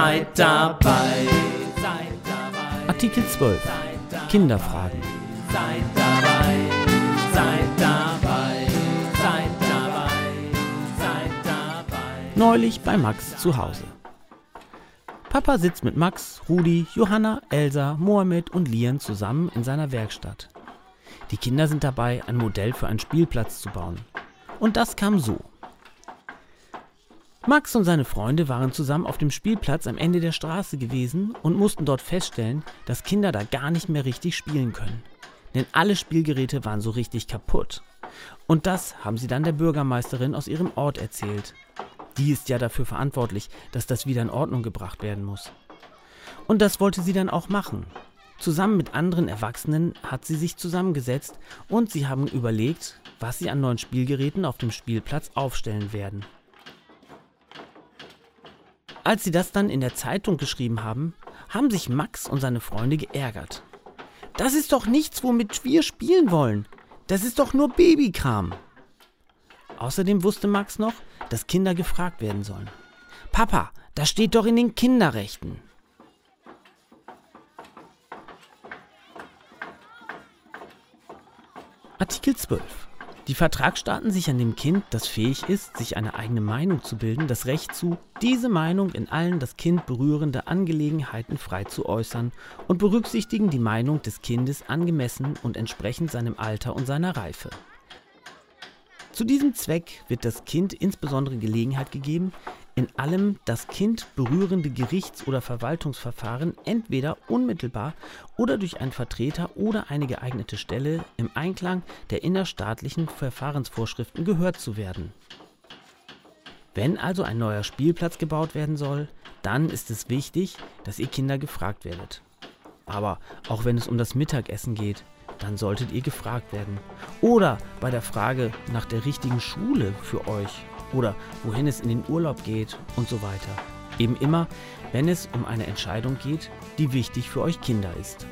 Seid dabei. Artikel 12. Kinderfragen. Seid dabei, seid dabei, seid dabei, seid dabei. Neulich bei Max zu Hause. Papa sitzt mit Max, Rudi, Johanna, Elsa, Mohammed und Lian zusammen in seiner Werkstatt. Die Kinder sind dabei, ein Modell für einen Spielplatz zu bauen. Und das kam so. Max und seine Freunde waren zusammen auf dem Spielplatz am Ende der Straße gewesen und mussten dort feststellen, dass Kinder da gar nicht mehr richtig spielen können. Denn alle Spielgeräte waren so richtig kaputt. Und das haben sie dann der Bürgermeisterin aus ihrem Ort erzählt. Die ist ja dafür verantwortlich, dass das wieder in Ordnung gebracht werden muss. Und das wollte sie dann auch machen. Zusammen mit anderen Erwachsenen hat sie sich zusammengesetzt und sie haben überlegt, was sie an neuen Spielgeräten auf dem Spielplatz aufstellen werden. Als sie das dann in der Zeitung geschrieben haben, haben sich Max und seine Freunde geärgert. Das ist doch nichts, womit wir spielen wollen. Das ist doch nur Babykram. Außerdem wusste Max noch, dass Kinder gefragt werden sollen. Papa, das steht doch in den Kinderrechten. Artikel 12. Die Vertragsstaaten sichern dem Kind, das fähig ist, sich eine eigene Meinung zu bilden, das Recht zu, diese Meinung in allen das Kind berührende Angelegenheiten frei zu äußern und berücksichtigen die Meinung des Kindes angemessen und entsprechend seinem Alter und seiner Reife. Zu diesem Zweck wird das Kind insbesondere Gelegenheit gegeben, in allem das Kind berührende Gerichts- oder Verwaltungsverfahren entweder unmittelbar oder durch einen Vertreter oder eine geeignete Stelle im Einklang der innerstaatlichen Verfahrensvorschriften gehört zu werden. Wenn also ein neuer Spielplatz gebaut werden soll, dann ist es wichtig, dass ihr Kinder gefragt werdet. Aber auch wenn es um das Mittagessen geht, dann solltet ihr gefragt werden. Oder bei der Frage nach der richtigen Schule für euch oder wohin es in den Urlaub geht und so weiter. Eben immer, wenn es um eine Entscheidung geht, die wichtig für euch Kinder ist.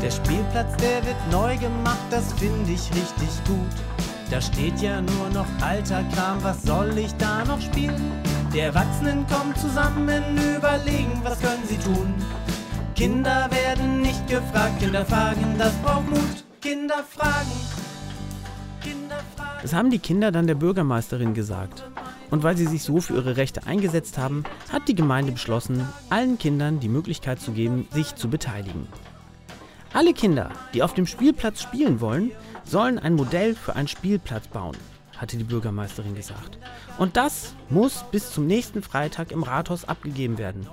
Der Spielplatz, der wird neu gemacht, das finde ich richtig gut. Da steht ja nur noch alter Kram, was soll ich da noch spielen? Die Erwachsenen kommen zusammen, überlegen, was können sie tun. Kinder werden nicht gefragt, Kinder fragen, das braucht Mut. Kinder fragen. Kinder fragen. Das haben die Kinder dann der Bürgermeisterin gesagt. Und weil sie sich so für ihre Rechte eingesetzt haben, hat die Gemeinde beschlossen, allen Kindern die Möglichkeit zu geben, sich zu beteiligen. Alle Kinder, die auf dem Spielplatz spielen wollen, sollen ein Modell für einen Spielplatz bauen, hatte die Bürgermeisterin gesagt. Und das muss bis zum nächsten Freitag im Rathaus abgegeben werden.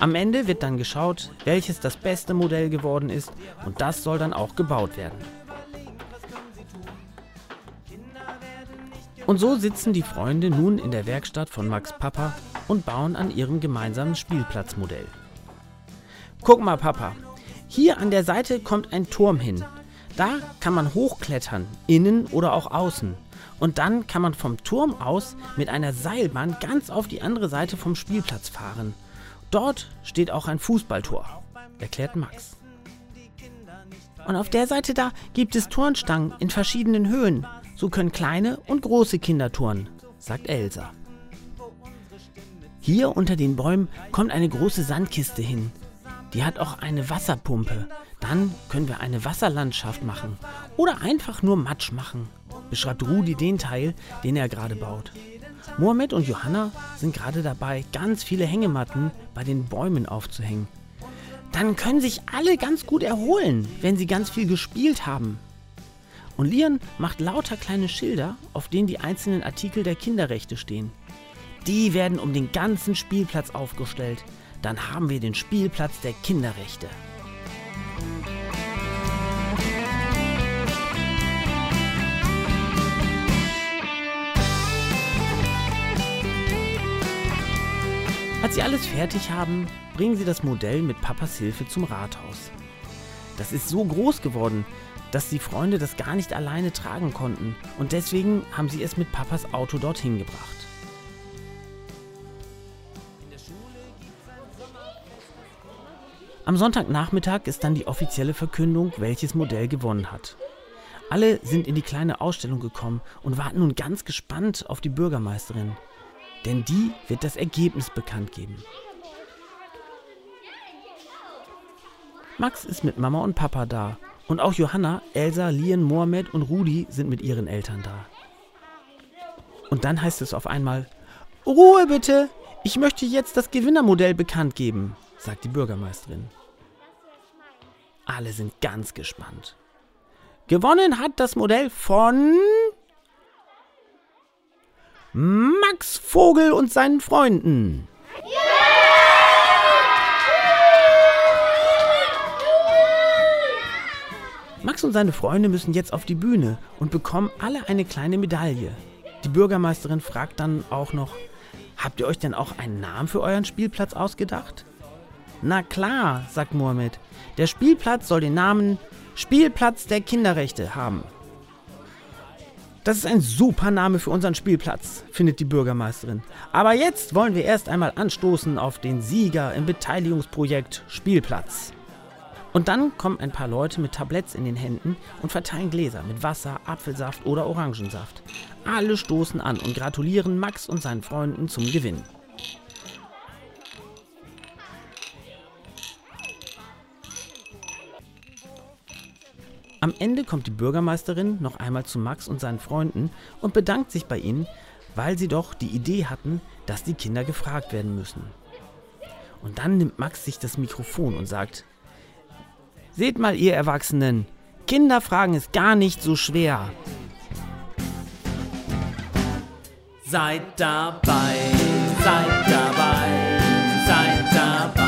Am Ende wird dann geschaut, welches das beste Modell geworden ist und das soll dann auch gebaut werden. Und so sitzen die Freunde nun in der Werkstatt von Max Papa und bauen an ihrem gemeinsamen Spielplatzmodell. Guck mal, Papa, hier an der Seite kommt ein Turm hin. Da kann man hochklettern, innen oder auch außen. Und dann kann man vom Turm aus mit einer Seilbahn ganz auf die andere Seite vom Spielplatz fahren. Dort steht auch ein Fußballtor, erklärt Max. Und auf der Seite da gibt es Turnstangen in verschiedenen Höhen. So können kleine und große Kinder turnen, sagt Elsa. Hier unter den Bäumen kommt eine große Sandkiste hin. Die hat auch eine Wasserpumpe. Dann können wir eine Wasserlandschaft machen. Oder einfach nur Matsch machen, beschreibt Rudi den Teil, den er gerade baut. Mohammed und Johanna sind gerade dabei, ganz viele Hängematten bei den Bäumen aufzuhängen. Dann können sich alle ganz gut erholen, wenn sie ganz viel gespielt haben. Und Lian macht lauter kleine Schilder, auf denen die einzelnen Artikel der Kinderrechte stehen. Die werden um den ganzen Spielplatz aufgestellt. Dann haben wir den Spielplatz der Kinderrechte. Als sie alles fertig haben, bringen sie das Modell mit Papas Hilfe zum Rathaus. Das ist so groß geworden, dass die Freunde das gar nicht alleine tragen konnten und deswegen haben sie es mit Papas Auto dorthin gebracht. Am Sonntagnachmittag ist dann die offizielle Verkündung, welches Modell gewonnen hat. Alle sind in die kleine Ausstellung gekommen und warten nun ganz gespannt auf die Bürgermeisterin. Denn die wird das Ergebnis bekannt geben. Max ist mit Mama und Papa da. Und auch Johanna, Elsa, Lien, Mohamed und Rudi sind mit ihren Eltern da. Und dann heißt es auf einmal: Ruhe bitte! Ich möchte jetzt das Gewinnermodell bekannt geben, sagt die Bürgermeisterin. Alle sind ganz gespannt. Gewonnen hat das Modell von Max Vogel und seinen Freunden. Max und seine Freunde müssen jetzt auf die Bühne und bekommen alle eine kleine Medaille. Die Bürgermeisterin fragt dann auch noch, habt ihr euch denn auch einen Namen für euren Spielplatz ausgedacht? Na klar, sagt Mohammed, der Spielplatz soll den Namen Spielplatz der Kinderrechte haben. Das ist ein super Name für unseren Spielplatz, findet die Bürgermeisterin. Aber jetzt wollen wir erst einmal anstoßen auf den Sieger im Beteiligungsprojekt Spielplatz. Und dann kommen ein paar Leute mit Tabletts in den Händen und verteilen Gläser mit Wasser, Apfelsaft oder Orangensaft. Alle stoßen an und gratulieren Max und seinen Freunden zum Gewinn. Am Ende kommt die Bürgermeisterin noch einmal zu Max und seinen Freunden und bedankt sich bei ihnen, weil sie doch die Idee hatten, dass die Kinder gefragt werden müssen. Und dann nimmt Max sich das Mikrofon und sagt, Seht mal, ihr Erwachsenen, Kinder fragen ist gar nicht so schwer. Seid dabei, seid dabei, seid dabei.